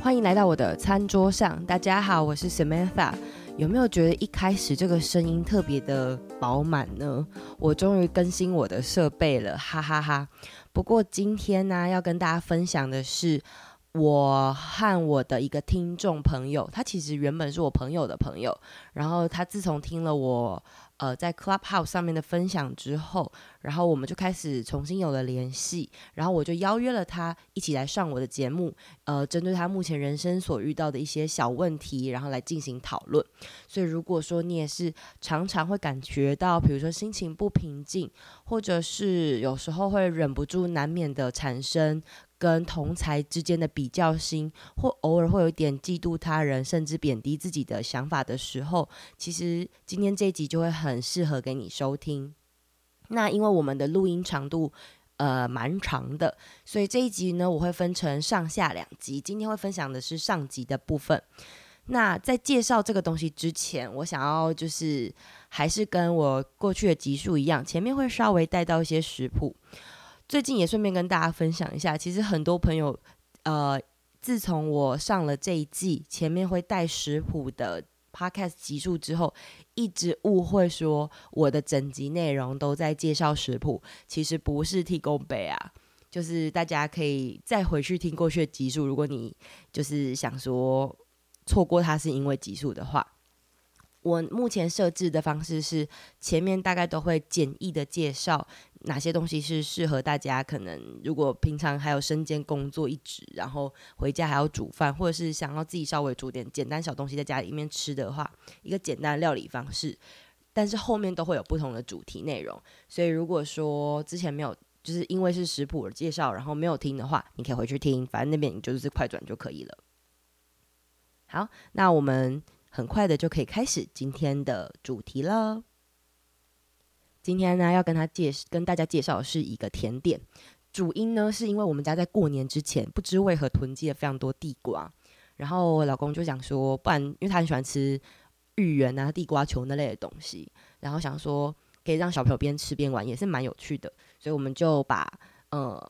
欢迎来到我的餐桌上，大家好，我是 Samantha。有没有觉得一开始这个声音特别的饱满呢？我终于更新我的设备了，哈哈哈。不过今天呢，要跟大家分享的是我和我的一个听众朋友，他其实原本是我朋友的朋友，然后他自从听了我。呃，在 Clubhouse 上面的分享之后，然后我们就开始重新有了联系，然后我就邀约了他一起来上我的节目，呃，针对他目前人生所遇到的一些小问题，然后来进行讨论。所以，如果说你也是常常会感觉到，比如说心情不平静，或者是有时候会忍不住难免的产生。跟同才之间的比较心，或偶尔会有一点嫉妒他人，甚至贬低自己的想法的时候，其实今天这一集就会很适合给你收听。那因为我们的录音长度呃蛮长的，所以这一集呢，我会分成上下两集。今天会分享的是上集的部分。那在介绍这个东西之前，我想要就是还是跟我过去的集数一样，前面会稍微带到一些食谱。最近也顺便跟大家分享一下，其实很多朋友，呃，自从我上了这一季前面会带食谱的 podcast 集数之后，一直误会说我的整集内容都在介绍食谱，其实不是提供背啊，就是大家可以再回去听过去的集数，如果你就是想说错过它是因为集数的话。我目前设置的方式是，前面大概都会简易的介绍哪些东西是适合大家，可能如果平常还有身兼工作一职，然后回家还要煮饭，或者是想要自己稍微煮点简单小东西在家里面吃的话，一个简单的料理方式。但是后面都会有不同的主题内容，所以如果说之前没有，就是因为是食谱而介绍，然后没有听的话，你可以回去听，反正那边你就是快转就可以了。好，那我们。很快的就可以开始今天的主题了。今天呢，要跟他介跟大家介绍的是一个甜点。主因呢，是因为我们家在过年之前不知为何囤积了非常多地瓜，然后我老公就想说，不然因为他很喜欢吃芋圆啊、地瓜球那类的东西，然后想说可以让小朋友边吃边玩，也是蛮有趣的，所以我们就把呃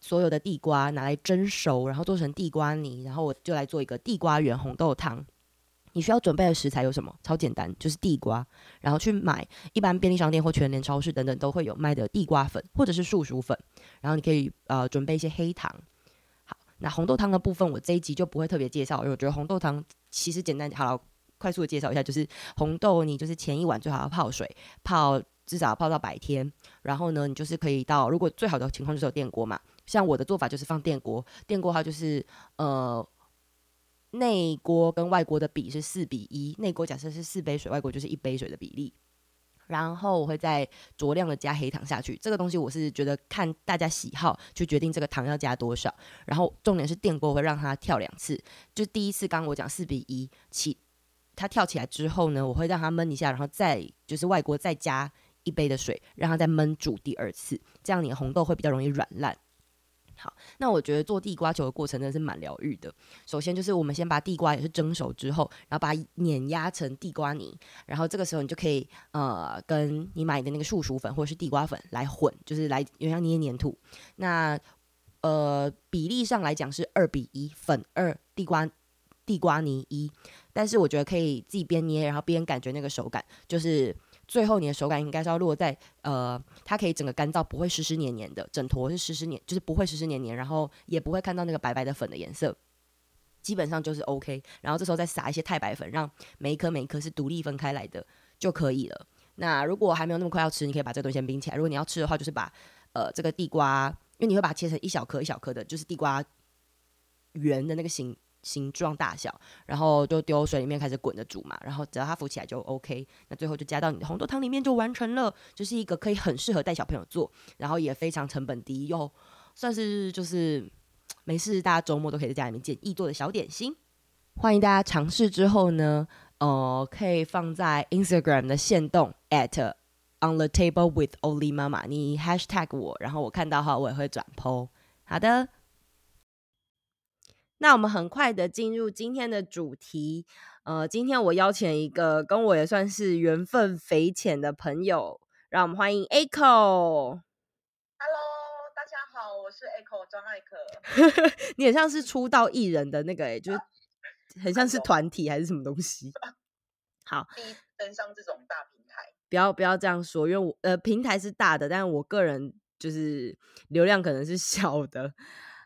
所有的地瓜拿来蒸熟，然后做成地瓜泥，然后我就来做一个地瓜圆红豆汤。你需要准备的食材有什么？超简单，就是地瓜，然后去买一般便利商店或全联超市等等都会有卖的地瓜粉或者是树薯粉，然后你可以呃准备一些黑糖。好，那红豆汤的部分我这一集就不会特别介绍，因为我觉得红豆汤其实简单，好了，快速的介绍一下，就是红豆你就是前一晚最好要泡水，泡至少要泡到白天，然后呢你就是可以到，如果最好的情况就是有电锅嘛，像我的做法就是放电锅，电锅的话就是呃。内锅跟外锅的比是四比一，内锅假设是四杯水，外锅就是一杯水的比例。然后我会再酌量的加黑糖下去，这个东西我是觉得看大家喜好去决定这个糖要加多少。然后重点是电锅会让它跳两次，就第一次刚刚我讲四比一起，它跳起来之后呢，我会让它焖一下，然后再就是外锅再加一杯的水，让它再焖煮第二次，这样你的红豆会比较容易软烂。好，那我觉得做地瓜球的过程真的是蛮疗愈的。首先就是我们先把地瓜也是蒸熟之后，然后把它碾压成地瓜泥，然后这个时候你就可以呃跟你买的那个树薯粉或者是地瓜粉来混，就是来有点像捏黏土。那呃比例上来讲是二比一，粉二地瓜地瓜泥一，但是我觉得可以自己边捏然后边感觉那个手感，就是。最后你的手感应该是要落在呃，它可以整个干燥，不会湿湿黏黏的，整坨是湿湿黏，就是不会湿湿黏黏，然后也不会看到那个白白的粉的颜色，基本上就是 OK。然后这时候再撒一些太白粉，让每一颗每一颗是独立分开来的就可以了。那如果还没有那么快要吃，你可以把这个东西先冰起来。如果你要吃的话，就是把呃这个地瓜，因为你会把它切成一小颗一小颗的，就是地瓜圆的那个形。形状大小，然后就丢水里面开始滚着煮嘛，然后只要它浮起来就 OK。那最后就加到你的红豆汤里面就完成了，就是一个可以很适合带小朋友做，然后也非常成本低又算是就是没事大家周末都可以在家里面简易做的小点心。欢迎大家尝试之后呢，呃，可以放在 Instagram 的限动 at on the table with Oli 妈妈，你 hashtag 我，然后我看到的话我也会转 po。好的。那我们很快的进入今天的主题。呃，今天我邀请一个跟我也算是缘分匪浅的朋友，让我们欢迎 Echo。Hello，大家好，我是 Echo 张艾可。你很像是出道艺人的那个、欸，哎，就是 很像是团体还是什么东西？好，第一登上这种大平台，不要不要这样说，因为我呃平台是大的，但是我个人就是流量可能是小的。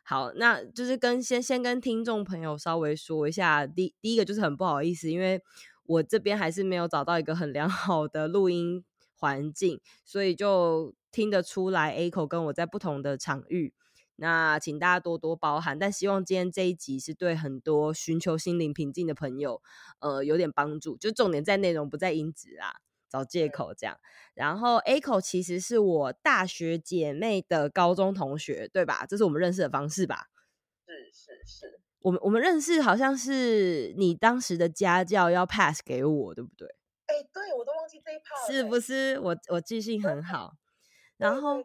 好，那就是跟先先跟听众朋友稍微说一下，第第一个就是很不好意思，因为我这边还是没有找到一个很良 好的录音环境，所以就听得出来 A 口跟我在不同的场域，那请大家多多包涵。但希望今天这一集是对很多寻求心灵平静的朋友，呃，有点帮助。就重点在内容，不在音质啊。找借口这样，然后 Aco 其实是我大学姐妹的高中同学，对吧？这是我们认识的方式吧？是是是，我们我们认识好像是你当时的家教要 pass 给我，对不对？哎、欸，对，我都忘记这一 part 是不是？我我记性很好。然后，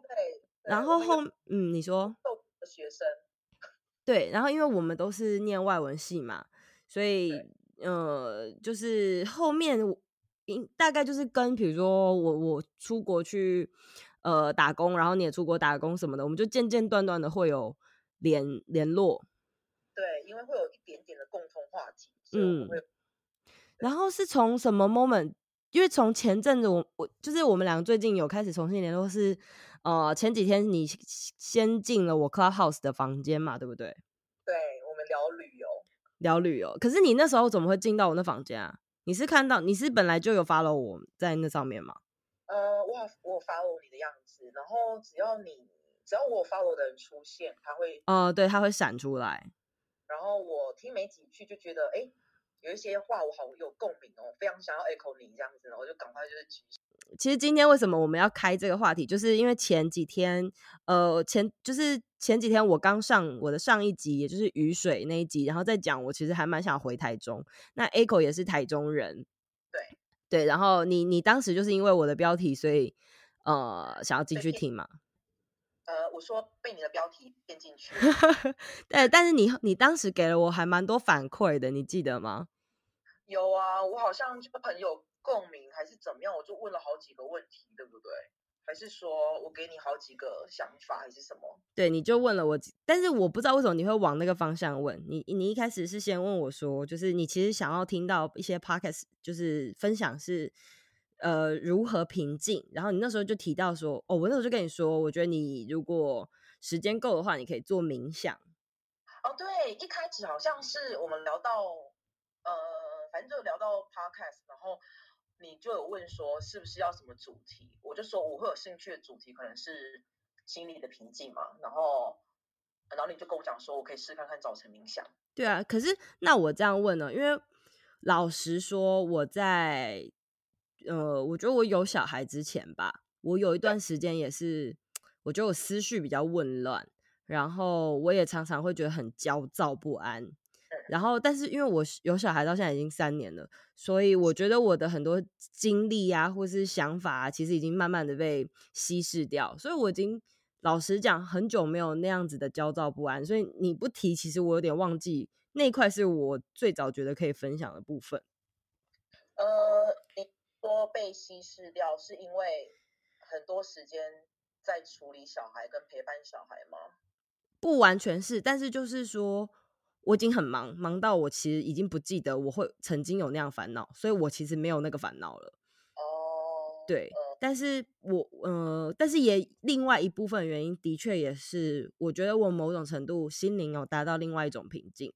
然后后嗯，你说学生 对，然后因为我们都是念外文系嘛，所以呃，就是后面。大概就是跟比如说我我出国去呃打工，然后你也出国打工什么的，我们就间间断断的会有联联络。对，因为会有一点点的共同话题。嗯。然后是从什么 moment？因为从前阵子我我就是我们两个最近有开始重新联络是，是呃前几天你先进了我 Clubhouse 的房间嘛，对不对？对，我们聊旅游。聊旅游，可是你那时候怎么会进到我那房间啊？你是看到你是本来就有 follow 我在那上面吗？呃，我我 follow 你的样子，然后只要你只要我 follow 的人出现，他会哦、呃，对，他会闪出来。然后我听没几句就觉得，哎，有一些话我好有共鸣哦，非常想要 echo 你这样子，然后我就赶快就是举手。其实今天为什么我们要开这个话题，就是因为前几天，呃，前就是前几天我刚上我的上一集，也就是雨水那一集，然后再讲我其实还蛮想回台中。那 Aco 也是台中人，对对，然后你你当时就是因为我的标题，所以呃想要进去听嘛？呃，我说被你的标题骗进去。对，但是你你当时给了我还蛮多反馈的，你记得吗？有啊，我好像就很有。共鸣还是怎么样？我就问了好几个问题，对不对？还是说我给你好几个想法，还是什么？对，你就问了我，但是我不知道为什么你会往那个方向问。你你一开始是先问我说，就是你其实想要听到一些 podcast，就是分享是呃如何平静。然后你那时候就提到说，哦，我那时候就跟你说，我觉得你如果时间够的话，你可以做冥想。哦，对，一开始好像是我们聊到呃，反正就聊到 podcast，然后。你就有问说是不是要什么主题？我就说我会有兴趣的主题可能是心理的平静嘛。然后，然后你就跟我讲说，我可以试看看早晨冥想。对啊，可是那我这样问呢？因为老实说，我在呃，我觉得我有小孩之前吧，我有一段时间也是，我觉得我思绪比较紊乱，然后我也常常会觉得很焦躁不安。然后，但是因为我有小孩到现在已经三年了，所以我觉得我的很多经历啊，或是想法啊，其实已经慢慢的被稀释掉。所以我已经老实讲，很久没有那样子的焦躁不安。所以你不提，其实我有点忘记那一块是我最早觉得可以分享的部分。呃，你说被稀释掉，是因为很多时间在处理小孩跟陪伴小孩吗？不完全是，但是就是说。我已经很忙，忙到我其实已经不记得我会曾经有那样烦恼，所以我其实没有那个烦恼了。哦，对，但是我呃，但是也另外一部分原因，的确也是我觉得我某种程度心灵有达到另外一种平静。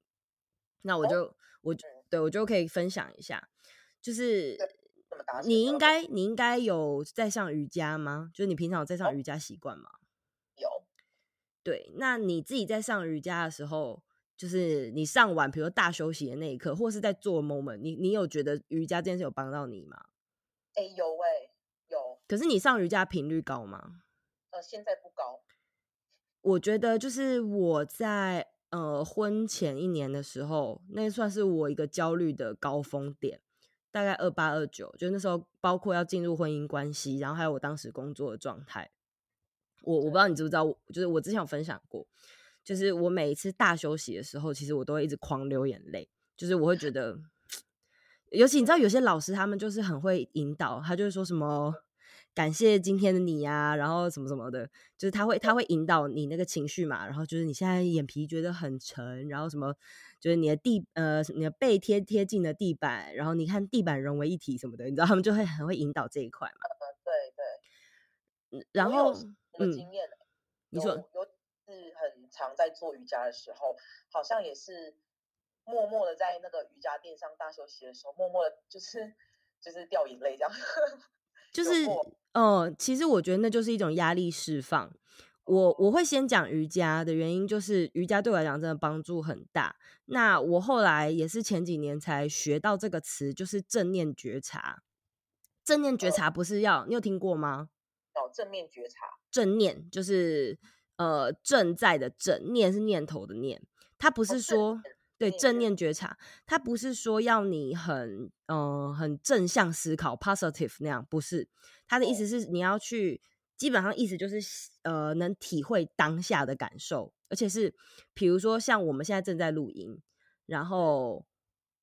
那我就、哦、我就对我就可以分享一下，就是你应该你应该有在上瑜伽吗？就是你平常有在上瑜伽习惯吗？有。对，那你自己在上瑜伽的时候。就是你上完，比如说大休息的那一刻，或是在做 moment，你你有觉得瑜伽这件事有帮到你吗？哎、欸，有哎、欸，有。可是你上瑜伽频率高吗？呃，现在不高。我觉得就是我在呃婚前一年的时候，那算是我一个焦虑的高峰点，大概二八二九，就那时候包括要进入婚姻关系，然后还有我当时工作的状态。我我不知道你知不知道，就是我之前有分享过。就是我每一次大休息的时候，其实我都会一直狂流眼泪，就是我会觉得，尤其你知道有些老师他们就是很会引导，他就会说什么。感谢今天的你呀、啊，然后什么什么的，就是他会他会引导你那个情绪嘛，然后就是你现在眼皮觉得很沉，然后什么就是你的地呃你的背贴贴近了地板，然后你看地板融为一体什么的，你知道他们就会很会引导这一块嘛。嗯，对对。然后嗯，你说有是很常在做瑜伽的时候，好像也是默默的在那个瑜伽垫上大休息的时候，默默的就是 就是掉眼泪这样。就是，嗯、呃，其实我觉得那就是一种压力释放。我我会先讲瑜伽的原因，就是瑜伽对我来讲真的帮助很大。那我后来也是前几年才学到这个词，就是正念觉察。正念觉察不是要，你有听过吗？哦，正念觉察，正念就是呃正在的正，念是念头的念，它不是说。哦对，正念觉察，它不是说要你很嗯、呃、很正向思考 positive 那样，不是。它的意思是你要去，基本上意思就是呃能体会当下的感受，而且是比如说像我们现在正在录音，然后。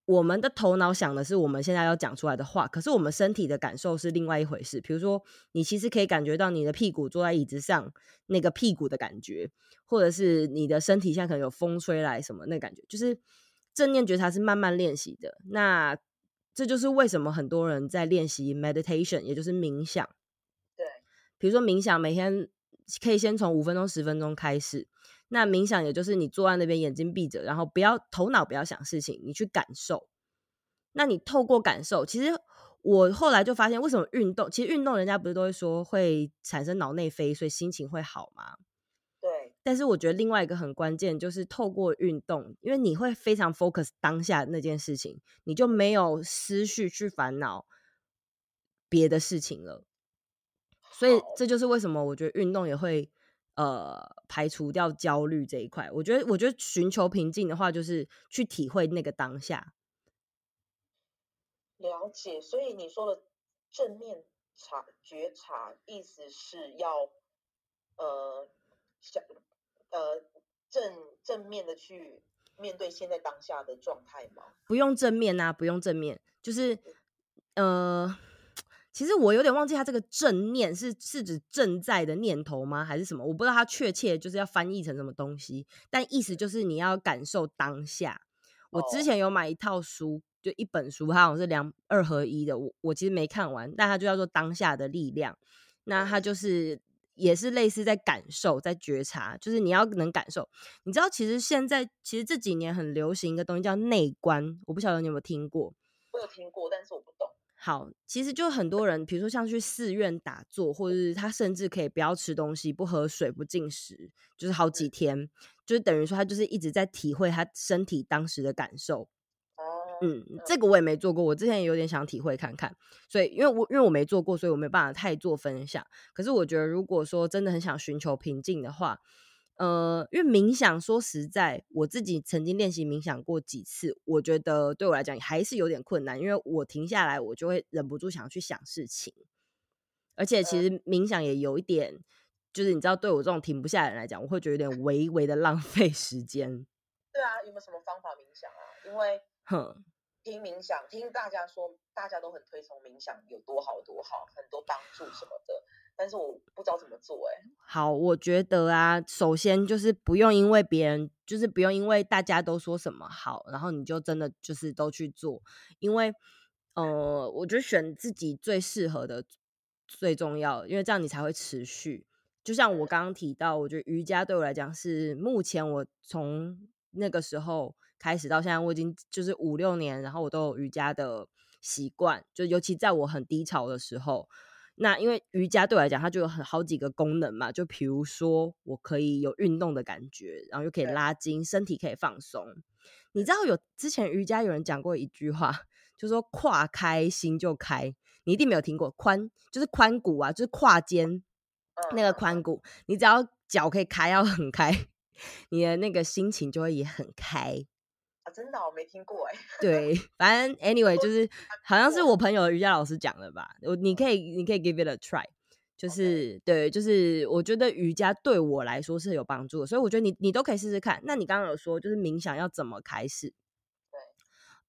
我们的头脑想的是我们现在要讲出来的话，可是我们身体的感受是另外一回事。比如说，你其实可以感觉到你的屁股坐在椅子上那个屁股的感觉，或者是你的身体现在可能有风吹来什么那感觉，就是正念觉察是慢慢练习的。那这就是为什么很多人在练习 meditation，也就是冥想。对，比如说冥想，每天可以先从五分钟、十分钟开始。那冥想也就是你坐在那边，眼睛闭着，然后不要头脑不要想事情，你去感受。那你透过感受，其实我后来就发现，为什么运动？其实运动人家不是都会说会产生脑内啡，所以心情会好吗？对。但是我觉得另外一个很关键就是透过运动，因为你会非常 focus 当下那件事情，你就没有思绪去烦恼别的事情了。所以这就是为什么我觉得运动也会。呃，排除掉焦虑这一块，我觉得，我觉得寻求平静的话，就是去体会那个当下。了解，所以你说的正面察觉察，意思是要呃想呃正正面的去面对现在当下的状态吗？不用正面啊，不用正面，就是呃。其实我有点忘记，他这个正念是是指正在的念头吗？还是什么？我不知道它确切就是要翻译成什么东西，但意思就是你要感受当下。我之前有买一套书，就一本书，它好像是两二合一的。我我其实没看完，但它就叫做《当下的力量》。那它就是也是类似在感受，在觉察，就是你要能感受。你知道，其实现在其实这几年很流行一个东西叫内观，我不晓得你有没有听过？我有听过，但是我不懂。好，其实就很多人，比如说像去寺院打坐，或者是他甚至可以不要吃东西、不喝水、不进食，就是好几天，就是等于说他就是一直在体会他身体当时的感受。嗯，这个我也没做过，我之前也有点想体会看看，所以因为我因为我没做过，所以我没办法太做分享。可是我觉得，如果说真的很想寻求平静的话，呃，因为冥想，说实在，我自己曾经练习冥想过几次，我觉得对我来讲还是有点困难，因为我停下来，我就会忍不住想要去想事情，而且其实冥想也有一点，就是你知道，对我这种停不下来人来讲，我会觉得有点微微的浪费时间。对啊，有没有什么方法冥想啊？因为，哼，听冥想，听大家说，大家都很推崇冥想，有多好多好，很多帮助什么的。但是我不知道怎么做哎、欸。好，我觉得啊，首先就是不用因为别人，就是不用因为大家都说什么好，然后你就真的就是都去做。因为，呃，我觉得选自己最适合的最重要，因为这样你才会持续。就像我刚刚提到，我觉得瑜伽对我来讲是目前我从那个时候开始到现在，我已经就是五六年，然后我都有瑜伽的习惯，就尤其在我很低潮的时候。那因为瑜伽对我来讲，它就有很好几个功能嘛，就比如说我可以有运动的感觉，然后又可以拉筋，身体可以放松。你知道有之前瑜伽有人讲过一句话，就说胯开心就开，你一定没有听过，髋就是髋骨啊，就是胯肩那个髋骨，你只要脚可以开要很开，你的那个心情就会也很开。啊，真的我没听过哎。对，反正 anyway 就是好像是我朋友瑜伽老师讲的吧。我你可以你可以 give it a try，就是.对，就是我觉得瑜伽对我来说是有帮助的，所以我觉得你你都可以试试看。那你刚刚有说就是冥想要怎么开始？对，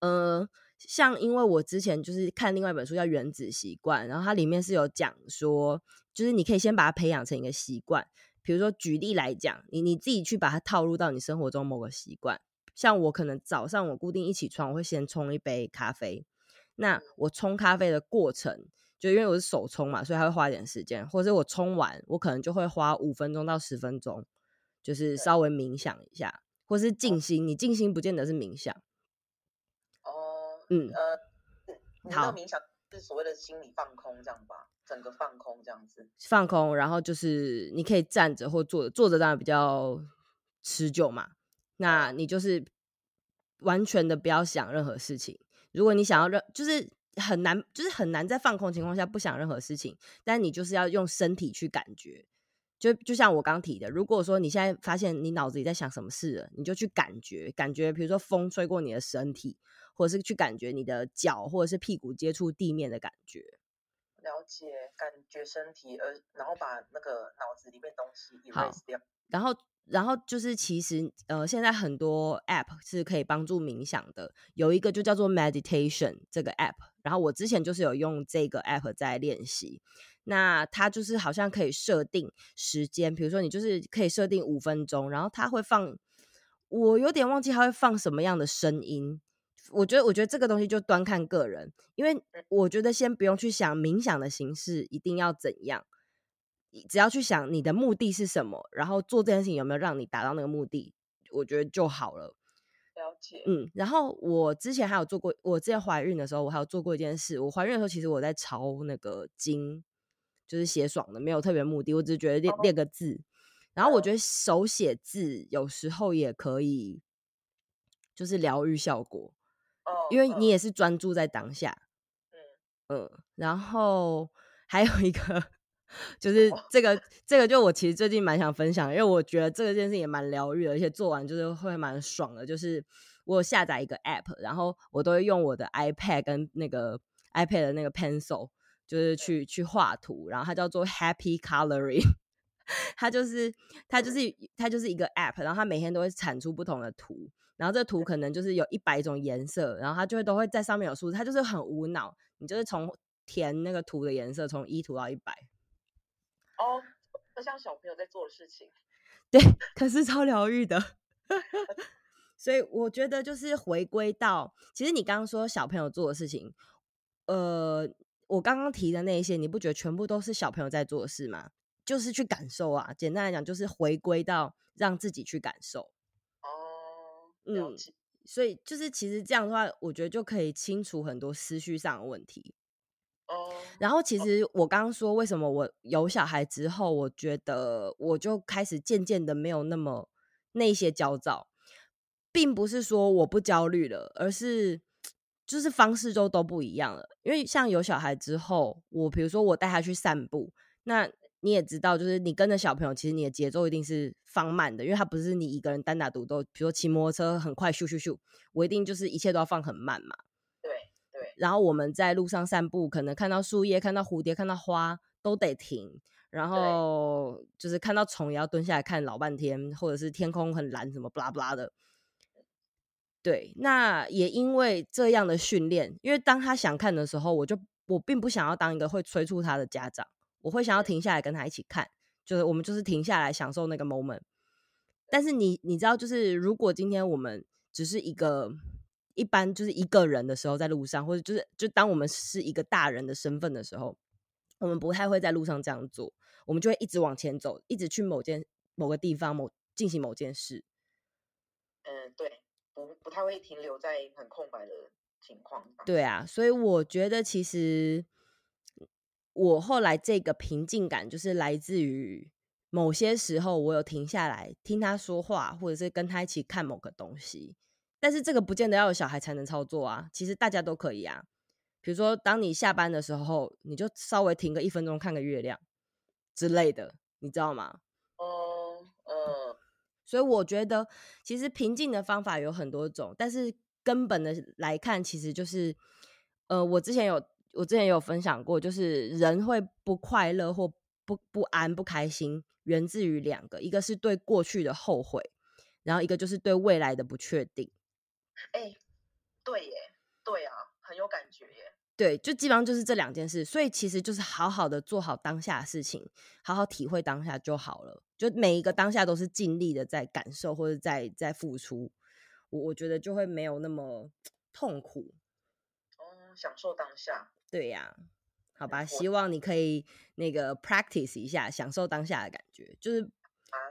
呃，像因为我之前就是看另外一本书叫《原子习惯》，然后它里面是有讲说，就是你可以先把它培养成一个习惯。比如说举例来讲，你你自己去把它套入到你生活中某个习惯。像我可能早上我固定一起床，我会先冲一杯咖啡。那我冲咖啡的过程。就因为我是手冲嘛，所以还会花一点时间，或者我冲完，我可能就会花五分钟到十分钟，就是稍微冥想一下，或是静心。你静心不见得是冥想。哦，嗯，呃，你那个冥想是所谓的心理放空这样吧？整个放空这样子。放空，然后就是你可以站着或坐着，坐着当然比较持久嘛。那你就是完全的不要想任何事情。如果你想要任，就是。很难，就是很难在放空情况下不想任何事情，但你就是要用身体去感觉，就就像我刚提的，如果说你现在发现你脑子里在想什么事了，你就去感觉，感觉比如说风吹过你的身体，或者是去感觉你的脚或者是屁股接触地面的感觉，了解，感觉身体，而然后把那个脑子里面东西 erase 掉，然后。然后就是，其实呃，现在很多 app 是可以帮助冥想的，有一个就叫做 meditation 这个 app。然后我之前就是有用这个 app 在练习。那它就是好像可以设定时间，比如说你就是可以设定五分钟，然后它会放，我有点忘记它会放什么样的声音。我觉得，我觉得这个东西就端看个人，因为我觉得先不用去想冥想的形式一定要怎样。只要去想你的目的是什么，然后做这件事情有没有让你达到那个目的，我觉得就好了。了解。嗯，然后我之前还有做过，我之前怀孕的时候，我还有做过一件事。我怀孕的时候，其实我在抄那个经，就是写爽的，没有特别目的，我只是觉得练练个字。然后我觉得手写字有时候也可以，就是疗愈效果。哦。因为你也是专注在当下。嗯。嗯。然后还有一个。就是这个，这个就我其实最近蛮想分享，因为我觉得这个件事情也蛮疗愈的，而且做完就是会蛮爽的。就是我有下载一个 app，然后我都会用我的 iPad 跟那个 iPad 的那个 pencil，就是去去画图，然后它叫做 Happy Coloring，它就是它就是它就是一个 app，然后它每天都会产出不同的图，然后这图可能就是有一百种颜色，然后它就会都会在上面有数字，它就是很无脑，你就是从填那个图的颜色，从一涂到一百。哦，很像小朋友在做的事情，对，可是超疗愈的，所以我觉得就是回归到，其实你刚刚说小朋友做的事情，呃，我刚刚提的那一些，你不觉得全部都是小朋友在做的事吗？就是去感受啊，简单来讲，就是回归到让自己去感受。哦，嗯，所以就是其实这样的话，我觉得就可以清除很多思绪上的问题。哦，然后其实我刚刚说，为什么我有小孩之后，我觉得我就开始渐渐的没有那么那些焦躁，并不是说我不焦虑了，而是就是方式就都不一样了。因为像有小孩之后，我比如说我带他去散步，那你也知道，就是你跟着小朋友，其实你的节奏一定是放慢的，因为他不是你一个人单打独斗。比如说骑摩托车很快咻咻咻，我一定就是一切都要放很慢嘛。然后我们在路上散步，可能看到树叶、看到蝴蝶、看到花都得停，然后就是看到虫也要蹲下来看老半天，或者是天空很蓝什么不拉不拉的。对，那也因为这样的训练，因为当他想看的时候，我就我并不想要当一个会催促他的家长，我会想要停下来跟他一起看，就是我们就是停下来享受那个 moment。但是你你知道，就是如果今天我们只是一个。一般就是一个人的时候，在路上，或者就是就当我们是一个大人的身份的时候，我们不太会在路上这样做，我们就会一直往前走，一直去某件某个地方，某进行某件事。嗯，对，不不太会停留在很空白的情况。对啊，所以我觉得其实我后来这个平静感，就是来自于某些时候我有停下来听他说话，或者是跟他一起看某个东西。但是这个不见得要有小孩才能操作啊，其实大家都可以啊。比如说，当你下班的时候，你就稍微停个一分钟看个月亮之类的，你知道吗？哦，呃，所以我觉得其实平静的方法有很多种，但是根本的来看，其实就是，呃，我之前有我之前有分享过，就是人会不快乐或不不安、不开心，源自于两个，一个是对过去的后悔，然后一个就是对未来的不确定。哎、欸，对耶，对啊，很有感觉耶。对，就基本上就是这两件事，所以其实就是好好的做好当下的事情，好好体会当下就好了。就每一个当下都是尽力的在感受或者在在付出，我我觉得就会没有那么痛苦。哦，享受当下。对呀。好吧，希望你可以那个 practice 一下，享受当下的感觉。就是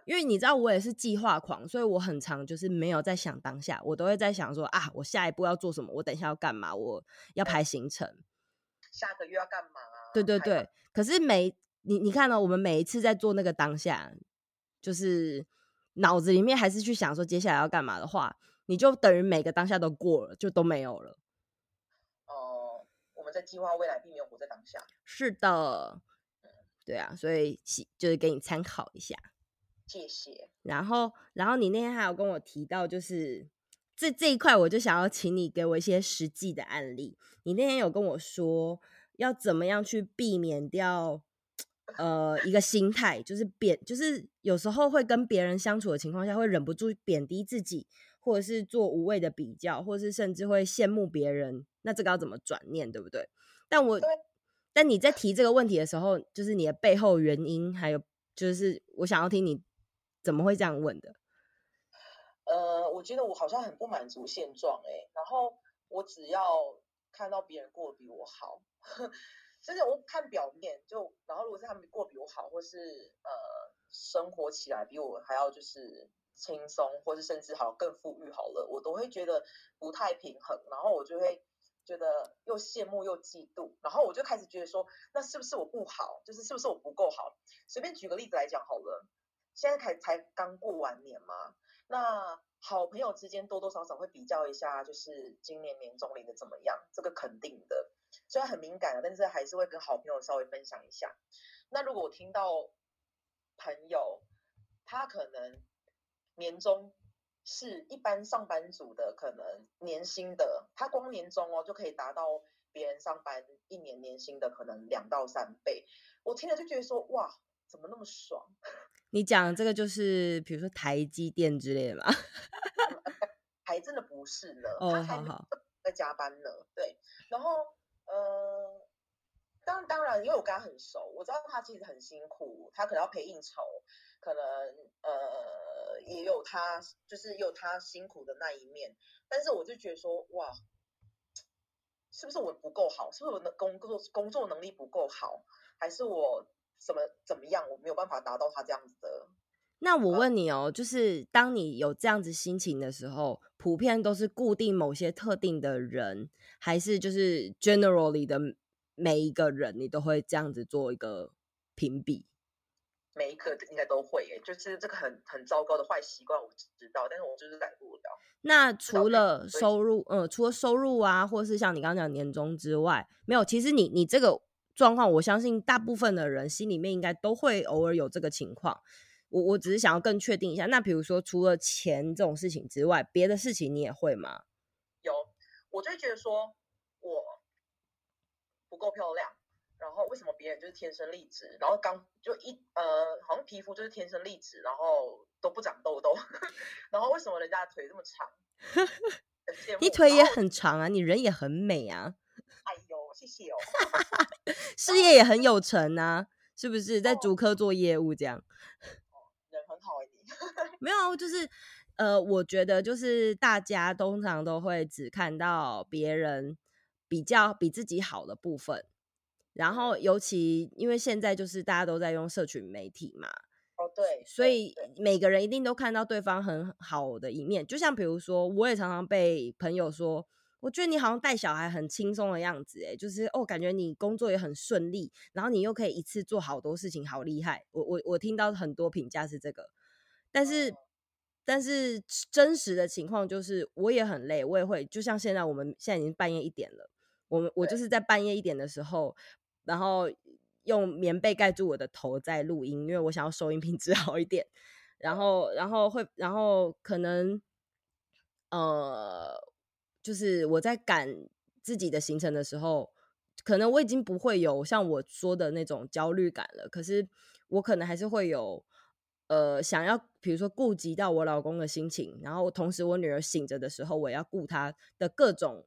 因为你知道我也是计划狂，所以我很常就是没有在想当下，我都会在想说啊，我下一步要做什么，我等一下要干嘛，我要排行程，下个月要干嘛？对对对。可是每你你看呢，我们每一次在做那个当下，就是脑子里面还是去想说接下来要干嘛的话，你就等于每个当下都过了，就都没有了。哦，我们在计划未来，并没有活在当下。是的，对啊，所以就是给你参考一下。谢谢。然后，然后你那天还有跟我提到，就是这这一块，我就想要请你给我一些实际的案例。你那天有跟我说，要怎么样去避免掉呃一个心态，就是贬，就是有时候会跟别人相处的情况下，会忍不住贬低自己。或者是做无谓的比较，或者是甚至会羡慕别人，那这个要怎么转念，对不对？但我，但你在提这个问题的时候，就是你的背后原因，还有就是我想要听你怎么会这样问的。呃，我觉得我好像很不满足现状，哎，然后我只要看到别人过得比我好，真 的我看表面就，然后如果是他们过比我好，或是呃生活起来比我还要就是。轻松，或是甚至好更富裕好了，我都会觉得不太平衡，然后我就会觉得又羡慕又嫉妒，然后我就开始觉得说，那是不是我不好？就是是不是我不够好？随便举个例子来讲好了，现在才才刚过完年嘛，那好朋友之间多多少少会比较一下，就是今年年终领的怎么样？这个肯定的，虽然很敏感，但是还是会跟好朋友稍微分享一下。那如果我听到朋友他可能。年终是一般上班族的可能年薪的，他光年终哦就可以达到别人上班一年年薪的可能两到三倍。我听了就觉得说哇，怎么那么爽？你讲这个就是比如说台积电之类的吗？还真的不是呢，哦、他还在 加班呢。对，然后呃，当当然，因为我跟他很熟，我知道他其实很辛苦，他可能要陪应酬，可能呃。也有他，就是也有他辛苦的那一面，但是我就觉得说，哇，是不是我不够好？是不是我的工作工作能力不够好？还是我怎么怎么样？我没有办法达到他这样子的？那我问你哦，就是当你有这样子心情的时候，普遍都是固定某些特定的人，还是就是 generally 的每一个人，你都会这样子做一个评比？每一个应该都会耶，就是这个很很糟糕的坏习惯，我知道，但是我就是改不了。那除了收入，嗯，除了收入啊，或是像你刚刚讲年终之外，没有。其实你你这个状况，我相信大部分的人心里面应该都会偶尔有这个情况。我我只是想要更确定一下。那比如说，除了钱这种事情之外，别的事情你也会吗？有，我就会觉得说我不够漂亮。然后为什么别人就是天生丽质，然后刚就一呃，好像皮肤就是天生丽质，然后都不长痘痘，然后为什么人家腿这么长？你腿也很长啊，你人也很美啊。谢谢哦。事业也很有成啊，是不是？在竹科做业务这样。哦，人很好哎，你。没有，就是呃，我觉得就是大家通常都会只看到别人比较比自己好的部分。然后，尤其因为现在就是大家都在用社群媒体嘛，哦对，所以每个人一定都看到对方很好的一面。就像比如说，我也常常被朋友说，我觉得你好像带小孩很轻松的样子，哎，就是哦，感觉你工作也很顺利，然后你又可以一次做好多事情，好厉害。我我我听到很多评价是这个，但是、哦、但是真实的情况就是，我也很累，我也会，就像现在我们现在已经半夜一点了，我们我就是在半夜一点的时候。然后用棉被盖住我的头在录音，因为我想要收音品质 好一点。然后，然后会，然后可能，呃，就是我在赶自己的行程的时候，可能我已经不会有像我说的那种焦虑感了，可是我可能还是会有，呃，想要比如说顾及到我老公的心情，然后同时我女儿醒着的时候，我要顾她的各种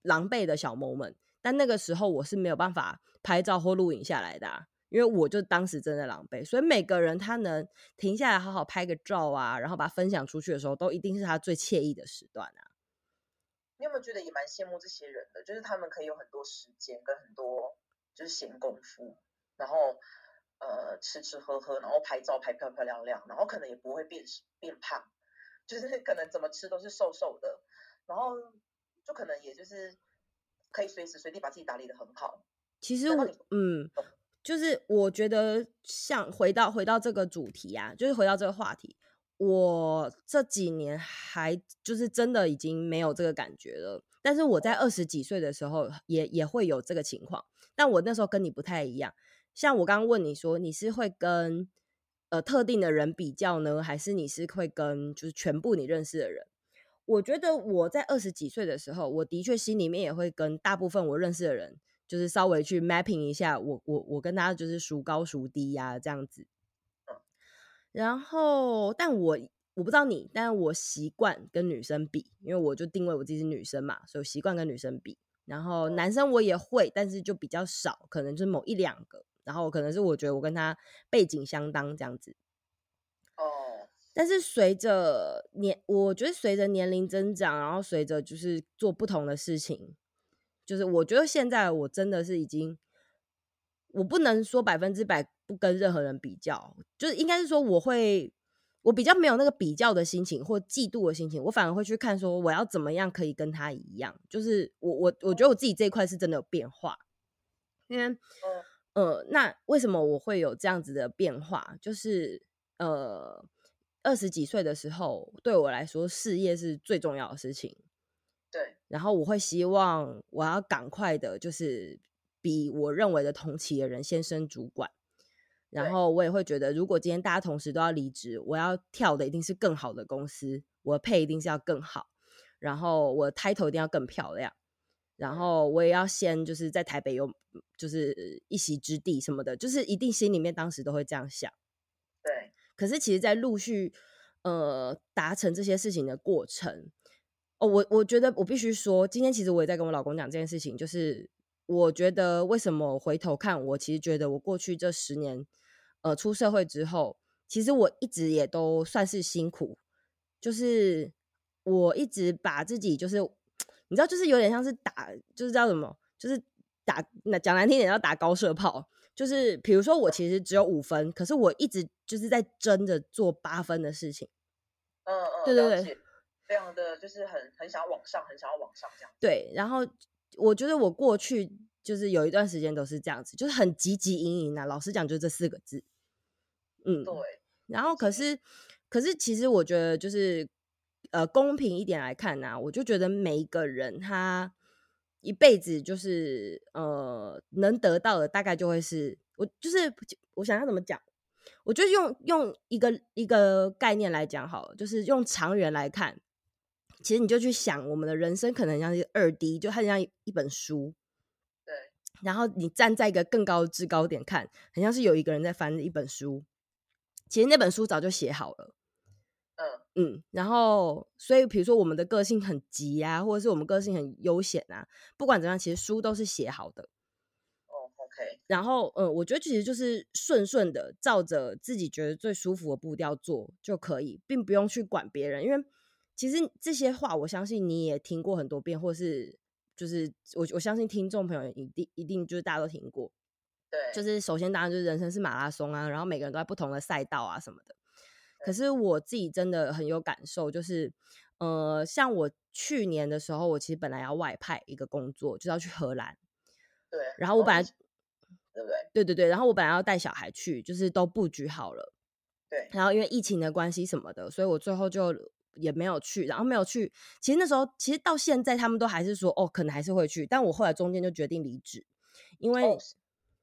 狼狈的小 moment。但那个时候我是没有办法拍照或录影下来的啊，因为我就当时真的狼狈。所以每个人他能停下来好好拍个照啊，然后把它分享出去的时候，都一定是他最惬意的时段啊。你有没有觉得也蛮羡慕这些人的？就是他们可以有很多时间跟很多就是闲工夫，然后呃吃吃喝喝，然后拍照拍漂漂亮亮，然后可能也不会变变胖，就是可能怎么吃都是瘦瘦的，然后就可能也就是。可以随时随地把自己打理的很好。其实我，嗯，就是我觉得，像回到回到这个主题啊，就是回到这个话题，我这几年还就是真的已经没有这个感觉了。但是我在二十几岁的时候也，也会有这个情况。但我那时候跟你不太一样。像我刚刚问你说，你是会跟呃特定的人比较呢，还是你是会跟就是全部你认识的人？我觉得我在二十几岁的时候，我的确心里面也会跟大部分我认识的人，就是稍微去 mapping 一下我，我我跟他就是孰高孰低呀、这样子。然后，但我我不知道你，但我习惯跟女生比，因为我就定位我自己是女生嘛，所以习惯跟女生比。然后男生我也会，但是就比较少，可能就是某一两个。然后可能是我觉得我跟他背景相当这样子。哦但是随着年，我觉得随着年龄增长，然后随着就是做不同的事情，就是我觉得现在我真的是已经，我不能说百分之百不跟任何人比较，就是应该是说我会，我比较没有那个比较的心情或嫉妒的心情，我反而会去看说我要怎么样可以跟他一样，就是我我我觉得我自己这一块是真的有变化，因为呃，那为什么我会有这样子的变化？就是呃。二十几岁的时候，对我来说，事业是最重要的事情。对，然后我会希望我要赶快的，就是比我认为的同期的人先升主管。然后我也会觉得，如果今天大家同时都要离职，我要跳的一定是更好的公司，我的配一定是要更好，然后我的 title 一定要更漂亮，然后我也要先就是在台北有就是一席之地什么的，就是一定心里面当时都会这样想。对。可是，其实，在陆续呃达成这些事情的过程，哦，我我觉得我必须说，今天其实我也在跟我老公讲这件事情，就是我觉得为什么回头看，我其实觉得我过去这十年，呃，出社会之后，其实我一直也都算是辛苦，就是我一直把自己，就是你知道，就是有点像是打，就是叫什么，就是打，那讲难听点叫打高射炮。就是比如说，我其实只有五分，可是我一直就是在争着做八分的事情。嗯嗯，对对对，非常的就是很很想要往上，很想要往上这样。对，然后我觉得我过去就是有一段时间都是这样子，就是很汲汲营营啊。老实讲，就这四个字。嗯，对。然后可是可是，其实我觉得就是呃，公平一点来看呢，啊，我就觉得每一个人他。一辈子就是呃，能得到的大概就会是我就是我想要怎么讲？我觉得用用一个一个概念来讲好了，就是用长远来看，其实你就去想，我们的人生可能像是二 D，就很像一本书。对。然后你站在一个更高的制高点看，很像是有一个人在翻一本书，其实那本书早就写好了。嗯嗯，然后所以比如说我们的个性很急啊，或者是我们个性很悠闲啊，不管怎样，其实书都是写好的。哦，OK。然后嗯，我觉得其实就是顺顺的照着自己觉得最舒服的步调做就可以，并不用去管别人，因为其实这些话我相信你也听过很多遍，或是就是我我相信听众朋友一定一定就是大家都听过。对，就是首先当然就是人生是马拉松啊，然后每个人都在不同的赛道啊什么的。可是我自己真的很有感受，就是，呃，像我去年的时候，我其实本来要外派一个工作，就是要去荷兰。对。然后我本来，对不对？对对对。然后我本来要带小孩去，就是都布局好了。对。然后因为疫情的关系什么的，所以我最后就也没有去。然后没有去，其实那时候，其实到现在他们都还是说，哦，可能还是会去。但我后来中间就决定离职，因为，哦、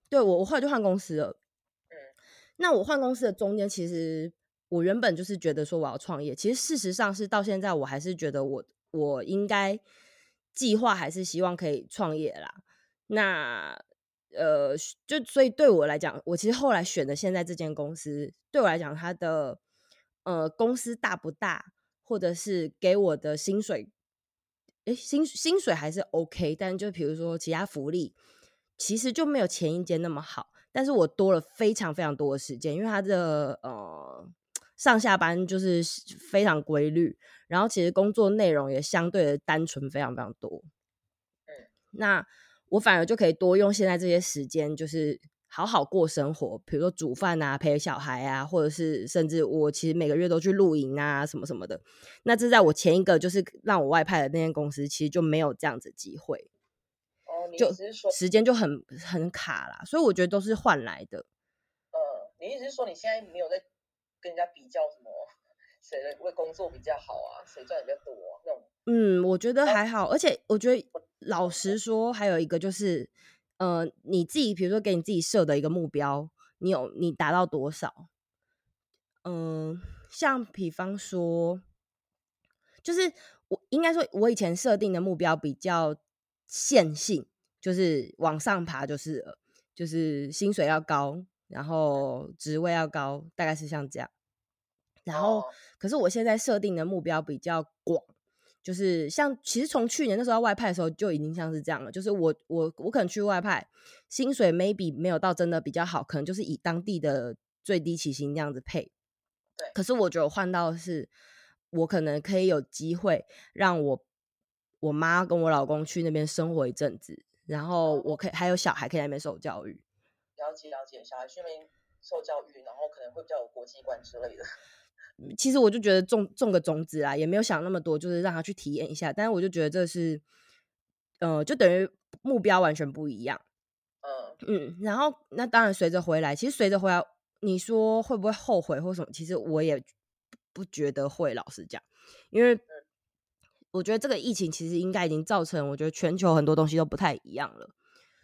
对我我后来就换公司了。嗯。那我换公司的中间，其实。我原本就是觉得说我要创业，其实事实上是到现在我还是觉得我我应该计划还是希望可以创业啦。那呃，就所以对我来讲，我其实后来选的现在这间公司，对我来讲，它的呃公司大不大，或者是给我的薪水，诶，薪薪水还是 OK，但就比如说其他福利，其实就没有前一间那么好。但是我多了非常非常多的时间，因为他的呃上下班就是非常规律，然后其实工作内容也相对的单纯非常非常多。嗯，那我反而就可以多用现在这些时间，就是好好过生活，比如说煮饭啊、陪小孩啊，或者是甚至我其实每个月都去露营啊什么什么的。那这在我前一个就是让我外派的那间公司，其实就没有这样子机会。就时间就很很卡啦，所以我觉得都是换来的。呃，你意思是说你现在没有在跟人家比较什么谁的为工作比较好啊，谁赚的比较多啊，那种？嗯，我觉得还好，而且我觉得老实说，还有一个就是，呃，你自己比如说给你自己设的一个目标，你有你达到多少？嗯、呃，像比方说，就是我应该说，我以前设定的目标比较线性。就是往上爬，就是就是薪水要高，然后职位要高，大概是像这样。然后，哦、可是我现在设定的目标比较广，就是像其实从去年那时候外派的时候就已经像是这样了。就是我我我可能去外派，薪水 maybe 没有到真的比较好，可能就是以当地的最低起薪这样子配。对。可是我觉得我换到的是，我可能可以有机会让我我妈跟我老公去那边生活一阵子。然后我可以还有小孩可以在那边受教育，了解了解，小孩去那边受教育，然后可能会比较有国际观之类的。其实我就觉得种种个种子啦，也没有想那么多，就是让他去体验一下。但是我就觉得这是，呃，就等于目标完全不一样。嗯嗯，然后那当然随着回来，其实随着回来，你说会不会后悔或什么？其实我也不觉得会，老实讲，因为。我觉得这个疫情其实应该已经造成，我觉得全球很多东西都不太一样了。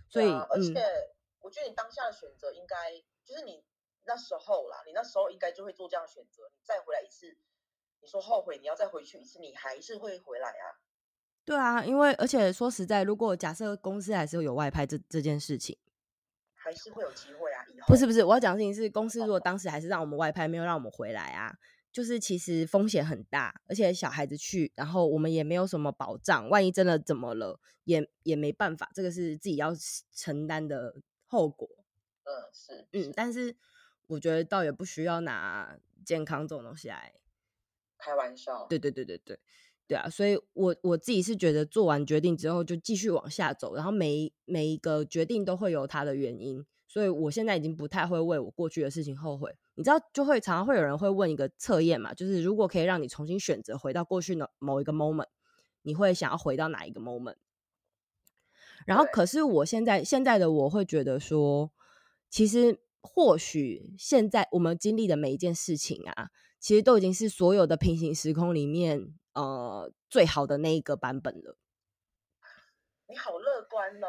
所以，啊、而且、嗯、我觉得你当下的选择应该就是你那时候啦，你那时候应该就会做这样的选择。你再回来一次，你说后悔，你要再回去一次，你还是会回来啊？对啊，因为而且说实在，如果假设公司还是有外派这这件事情，还是会有机会啊。以后不是不是，我要讲的事情是，公司如果当时还是让我们外派，没有让我们回来啊。就是其实风险很大，而且小孩子去，然后我们也没有什么保障，万一真的怎么了，也也没办法，这个是自己要承担的后果。嗯，是，嗯，但是我觉得倒也不需要拿健康这种东西来开玩笑。对对对对对，对啊，所以我我自己是觉得做完决定之后就继续往下走，然后每每一个决定都会有它的原因。所以我现在已经不太会为我过去的事情后悔。你知道，就会常常会有人会问一个测验嘛，就是如果可以让你重新选择回到过去的某一个 moment，你会想要回到哪一个 moment？然后，可是我现在现在的我会觉得说，其实或许现在我们经历的每一件事情啊，其实都已经是所有的平行时空里面呃最好的那一个版本了。你好乐观哦，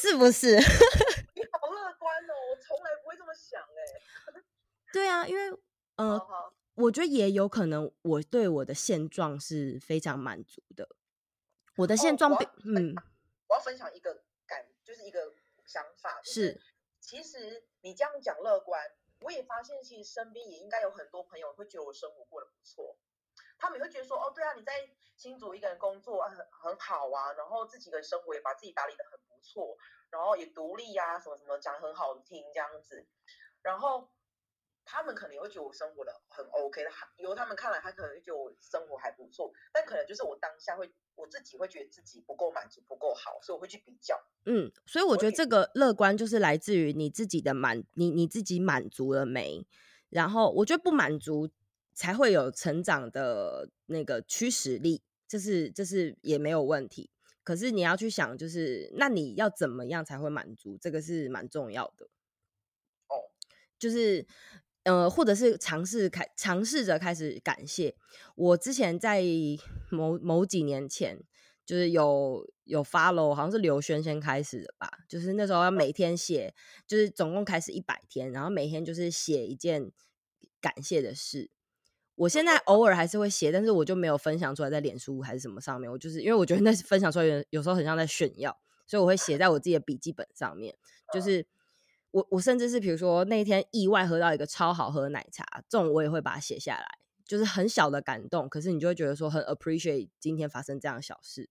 是不是？你好乐观哦！我从来不会这么想哎。对啊，因为呃，好好我觉得也有可能，我对我的现状是非常满足的。我的现状，哦、嗯，我要分享一个感，就是一个想法，就是，是其实你这样讲乐观，我也发现其实身边也应该有很多朋友会觉得我生活过得不错。他们也会觉得说，哦，对啊，你在新竹一个人工作很很好啊，然后自己的生活也把自己打理得很不错。然后也独立呀、啊，什么什么讲很好听这样子，然后他们可能也会觉得我生活的很 OK 的，由他们看来，他可能会觉得我生活还不错，但可能就是我当下会我自己会觉得自己不够满足，不够好，所以我会去比较。嗯，所以我觉得这个乐观就是来自于你自己的满，你你自己满足了没？然后我觉得不满足才会有成长的那个驱使力，这是这是也没有问题。可是你要去想，就是那你要怎么样才会满足？这个是蛮重要的哦。就是呃，或者是尝试开尝试着开始感谢。我之前在某某几年前，就是有有 follow，好像是刘轩先开始的吧。就是那时候要每天写，就是总共开始一百天，然后每天就是写一件感谢的事。我现在偶尔还是会写，但是我就没有分享出来在脸书还是什么上面。我就是因为我觉得那分享出来有有时候很像在炫耀，所以我会写在我自己的笔记本上面。就是我我甚至是比如说那一天意外喝到一个超好喝的奶茶，这种我也会把它写下来。就是很小的感动，可是你就会觉得说很 appreciate 今天发生这样的小事。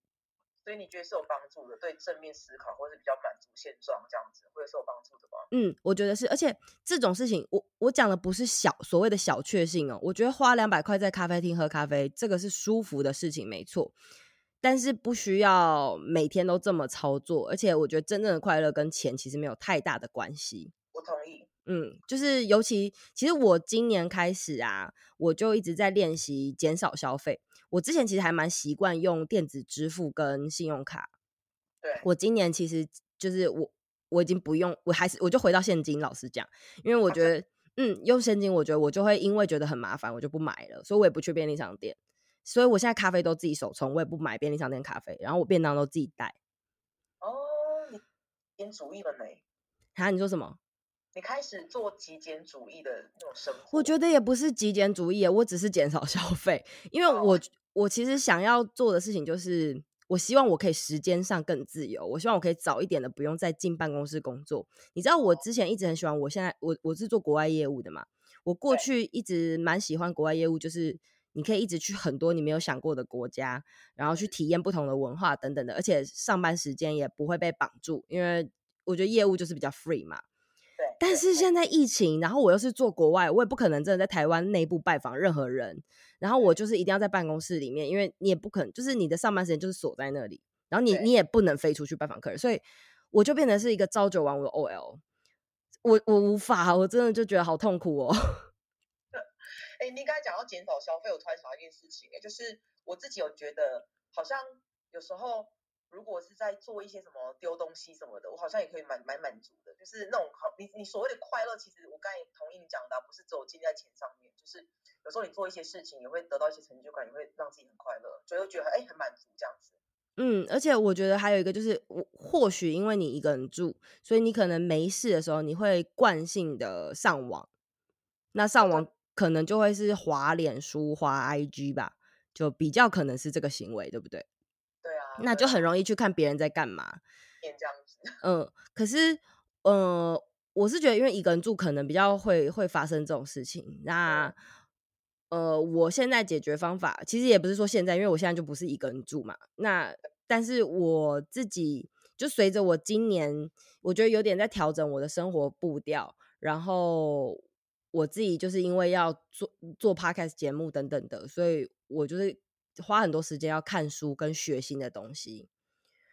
所以你觉得是有帮助的，对正面思考或是比较满足现状这样子，会是有帮助的吗？嗯，我觉得是，而且这种事情，我我讲的不是小所谓的小确幸哦。我觉得花两百块在咖啡厅喝咖啡，这个是舒服的事情，没错。但是不需要每天都这么操作，而且我觉得真正的快乐跟钱其实没有太大的关系。我同意。嗯，就是尤其其实我今年开始啊，我就一直在练习减少消费。我之前其实还蛮习惯用电子支付跟信用卡。对，我今年其实就是我我已经不用，我还是我就回到现金。老实讲，因为我觉 得嗯，用现金，我觉得我就会因为觉得很麻烦，我就不买了，所以我也不去便利商店。所以我现在咖啡都自己手冲，我也不买便利商店咖啡，然后我便当都自己带。哦，你变主义了没？啊，你说什么？你开始做极简主义的那种生活？我觉得也不是极简主义，我只是减少 消费，因为我、oh. 我其实想要做的事情就是，我希望我可以时间上更自由，我希望我可以早一点的不用再进办公室工作。你知道我之前一直很喜欢，我现在我我是做国外业务的嘛，我过去一直蛮喜欢国外业务，就是你可以一直去很多你没有想过的国家，然后去体验不同的文化等等的，而且上班时间也不会被绑住，因为我觉得业务就是比较 free 嘛。对但是现在疫情，然后我又是做国外，我也不可能真的在台湾内部拜访任何人。然后我就是一定要在办公室里面，因为你也不可能，就是你的上班时间就是锁在那里，然后你你也不能飞出去拜访客人，所以我就变成是一个朝九晚五的 OL。我我无法，我真的就觉得好痛苦哦。哎，你刚才讲到减少消费，我突然想到一件事情，哎，就是我自己有觉得，好像有时候。如果是在做一些什么丢东西什么的，我好像也可以蛮蛮满足的，就是那种好，你你所谓的快乐，其实我刚才同意你讲的，不是只有建立在钱上面，就是有时候你做一些事情，也会得到一些成就感，也会让自己很快乐，所以会觉得哎很满足这样子。嗯，而且我觉得还有一个就是，我或许因为你一个人住，所以你可能没事的时候，你会惯性的上网，那上网可能就会是滑脸书、滑 IG 吧，就比较可能是这个行为，对不对？对啊那就很容易去看别人在干嘛，这样子。嗯，可是，呃，我是觉得，因为一个人住，可能比较会会发生这种事情。那，呃，我现在解决方法，其实也不是说现在，因为我现在就不是一个人住嘛。那，但是我自己就随着我今年，我觉得有点在调整我的生活步调，然后我自己就是因为要做做 podcast 节目等等的，所以我就是。花很多时间要看书跟学新的东西，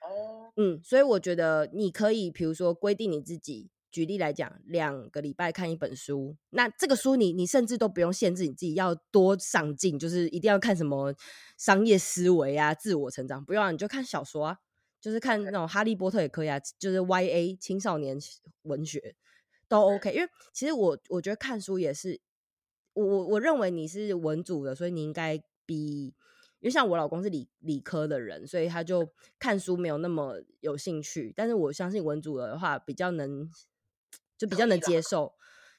哦，嗯，所以我觉得你可以，比如说规定你自己，举例来讲，两个礼拜看一本书。那这个书你你甚至都不用限制你自己要多上进，就是一定要看什么商业思维啊、自我成长，不用，你就看小说啊，就是看那种哈利波特也可以啊，就是 YA 青少年文学都 OK。因为其实我我觉得看书也是，我我我认为你是文组的，所以你应该比。因为像我老公是理理科的人，所以他就看书没有那么有兴趣。但是我相信文组的话比较能，就比较能接受。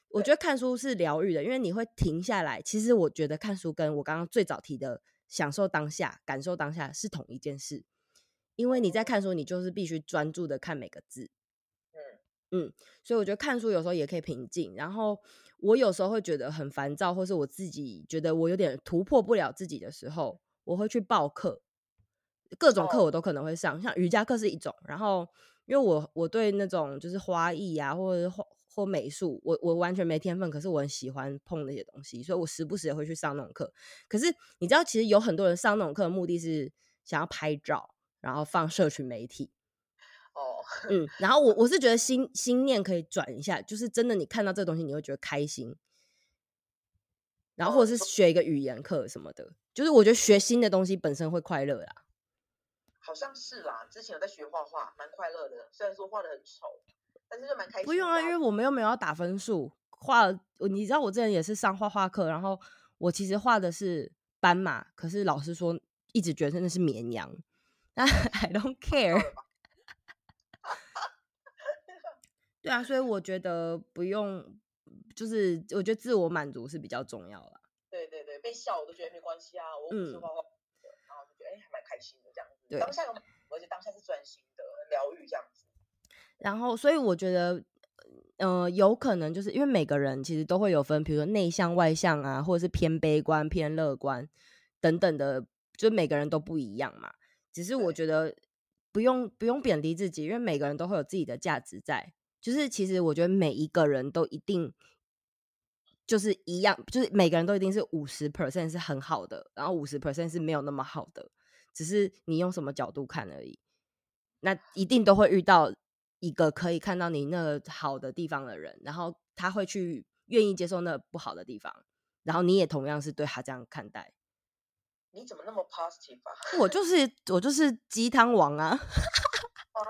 我觉得看书是疗愈的，因为你会停下来。其实我觉得看书跟我刚刚最早提的享受当下、感受当下是同一件事。因为你在看书，你就是必须专注的看每个字。嗯嗯，所以我觉得看书有时候也可以平静。然后我有时候会觉得很烦躁，或是我自己觉得我有点突破不了自己的时候。我会去报课，各种课我都可能会上，像瑜伽课是一种。然后，因为我我对那种就是花艺啊，或者或或美术，我我完全没天分，可是我很喜欢碰那些东西，所以我时不时也会去上那种课。可是你知道，其实有很多人上那种课的目的是想要拍照，然后放社群媒体。哦，嗯，然后我我是觉得心心念可以转一下，就是真的，你看到这个东西，你会觉得开心。然后或者是学一个语言课什么的，就是我觉得学新的东西本身会快乐啦。好像是啦，之前有在学画画，蛮快乐的。虽然说画的很丑，但是就蛮开心。不用啊，因为我们又没有要打分数。画，你知道我之前也是上画画课，然后我其实画的是斑马，可是老师说一直觉得那是绵羊。那 I don't care。对啊，所以我觉得不用。就是我觉得自我满足是比较重要的。对对对，被笑我都觉得没关系啊，我不是画画的，然后就觉得哎还蛮开心的这样子。对，当下有，而且当下是专心的，疗愈这样子。然后，所以我觉得，呃，有可能就是因为每个人其实都会有分，比如说内向、外向啊，或者是偏悲观、偏乐观等等的，就每个人都不一样嘛。只是我觉得不用不用贬低自己，因为每个人都会有自己的价值在。就是其实我觉得每一个人都一定就是一样，就是每个人都一定是五十 percent 是很好的，然后五十 percent 是没有那么好的，只是你用什么角度看而已。那一定都会遇到一个可以看到你那个好的地方的人，然后他会去愿意接受那不好的地方，然后你也同样是对他这样看待。你怎么那么 positive 啊？我就是我就是鸡汤王啊！啊，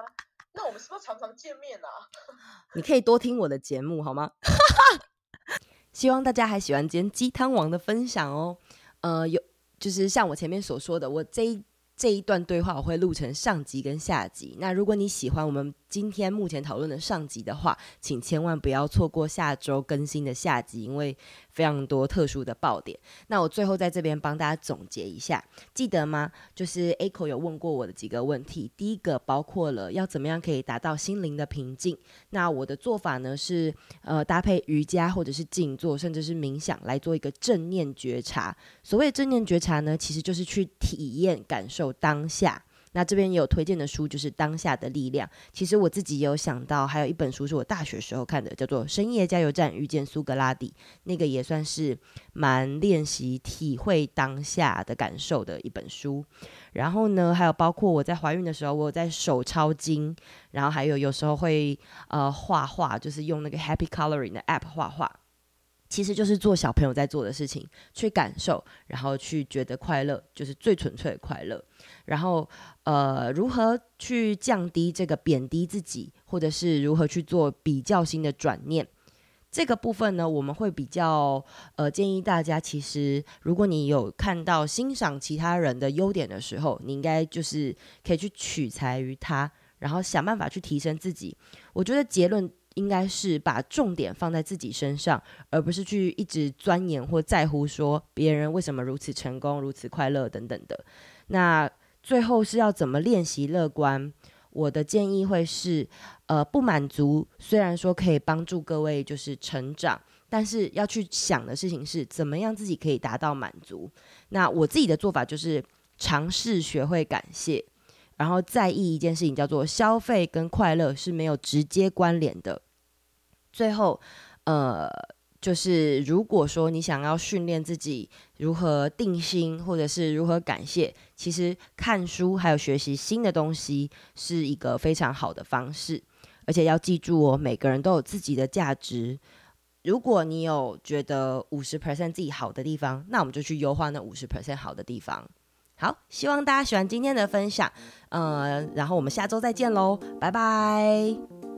那我们是不是常常见面啊？你可以多听我的节目好吗？希望大家还喜欢今天鸡汤王的分享哦。呃，有就是像我前面所说的，我这一。这一段对话我会录成上集跟下集。那如果你喜欢我们今天目前讨论的上集的话，请千万不要错过下周更新的下集，因为非常多特殊的爆点。那我最后在这边帮大家总结一下，记得吗？就是 Echo 有问过我的几个问题，第一个包括了要怎么样可以达到心灵的平静。那我的做法呢是，呃，搭配瑜伽或者是静坐，甚至是冥想来做一个正念觉察。所谓正念觉察呢，其实就是去体验感受当下。那这边也有推荐的书，就是《当下的力量》。其实我自己有想到，还有一本书是我大学时候看的，叫做《深夜加油站遇见苏格拉底》，那个也算是蛮练习体会当下的感受的一本书。然后呢，还有包括我在怀孕的时候，我在手抄经，然后还有有时候会呃画画，就是用那个 Happy Coloring 的 App 画画。其实就是做小朋友在做的事情，去感受，然后去觉得快乐，就是最纯粹的快乐。然后，呃，如何去降低这个贬低自己，或者是如何去做比较心的转念，这个部分呢，我们会比较呃建议大家，其实如果你有看到欣赏其他人的优点的时候，你应该就是可以去取材于他，然后想办法去提升自己。我觉得结论。应该是把重点放在自己身上，而不是去一直钻研或在乎说别人为什么如此成功、如此快乐等等的。那最后是要怎么练习乐观？我的建议会是，呃，不满足虽然说可以帮助各位就是成长，但是要去想的事情是怎么样自己可以达到满足。那我自己的做法就是尝试学会感谢。然后在意一件事情，叫做消费跟快乐是没有直接关联的。最后，呃，就是如果说你想要训练自己如何定心，或者是如何感谢，其实看书还有学习新的东西是一个非常好的方式。而且要记住哦，每个人都有自己的价值。如果你有觉得五十 percent 自己好的地方，那我们就去优化那五十 percent 好的地方。好，希望大家喜欢今天的分享，嗯，然后我们下周再见喽，拜拜。